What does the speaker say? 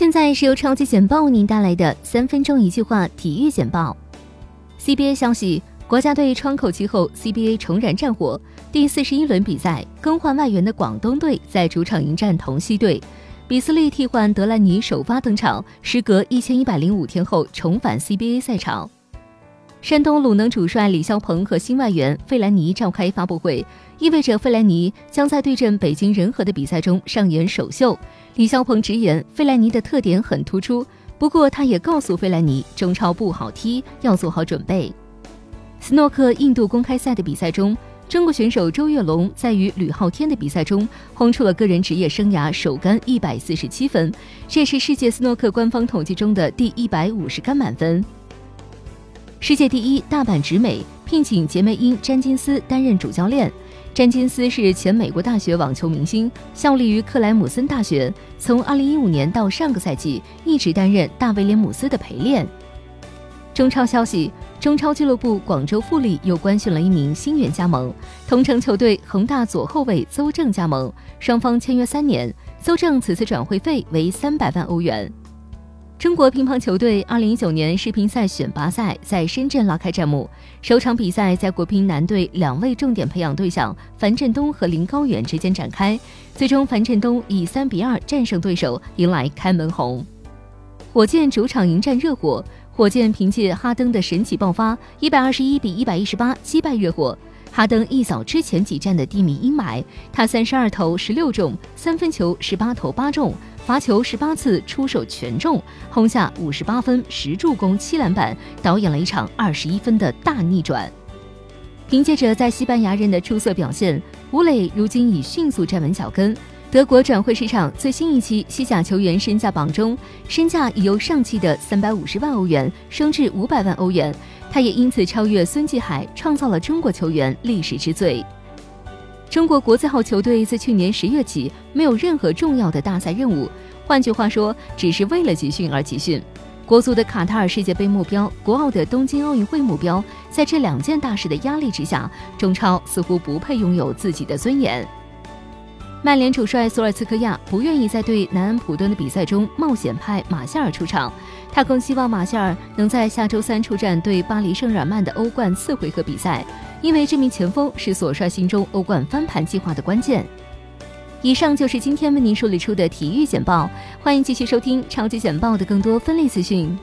现在是由超级简报为您带来的三分钟一句话体育简报。CBA 消息，国家队窗口期后，CBA 重燃战火。第四十一轮比赛，更换外援的广东队在主场迎战同曦队，比斯利替换德兰尼首发登场，时隔一千一百零五天后重返 CBA 赛场。山东鲁能主帅李霄鹏和新外援费兰尼召开发布会，意味着费兰尼将在对阵北京人和的比赛中上演首秀。李霄鹏直言，费兰尼的特点很突出，不过他也告诉费兰尼，中超不好踢，要做好准备。斯诺克印度公开赛的比赛中，中国选手周跃龙在与吕昊天的比赛中轰出了个人职业生涯首杆一百四十七分，这是世界斯诺克官方统计中的第一百五十杆满分。世界第一大阪直美聘请杰梅因·詹金斯担任主教练。詹金斯是前美国大学网球明星，效力于克莱姆森大学。从2015年到上个赛季，一直担任大威廉姆斯的陪练。中超消息：中超俱乐部广州富力又官宣了一名新援加盟，同城球队恒大左后卫邹正加盟，双方签约三年，邹正此次转会费为三百万欧元。中国乒乓球队二零一九年世乒赛选拔赛在深圳拉开战幕，首场比赛在国乒男队两位重点培养对象樊振东和林高远之间展开，最终樊振东以三比二战胜对手，迎来开门红。火箭主场迎战热火，火箭凭借哈登的神奇爆发，一百二十一比一百一十八击败热火。哈登一扫之前几战的低迷阴霾，他三十二投十六中，三分球十八投八中。罚球十八次，出手全中，轰下五十八分、十助攻、七篮板，导演了一场二十一分的大逆转。凭借着在西班牙人的出色表现，吴磊如今已迅速站稳脚跟。德国转会市场最新一期西甲球员身价榜中，身价已由上期的三百五十万欧元升至五百万欧元，他也因此超越孙继海，创造了中国球员历史之最。中国国字号球队自去年十月起没有任何重要的大赛任务，换句话说，只是为了集训而集训。国足的卡塔尔世界杯目标、国奥的东京奥运会目标，在这两件大事的压力之下，中超似乎不配拥有自己的尊严。曼联主帅索尔茨克亚不愿意在对南安普顿的比赛中冒险派马夏尔出场，他更希望马夏尔能在下周三出战对巴黎圣日耳曼的欧冠四回合比赛。因为这名前锋是索帅心中欧冠翻盘计划的关键。以上就是今天为您梳理出的体育简报，欢迎继续收听超级简报的更多分类资讯。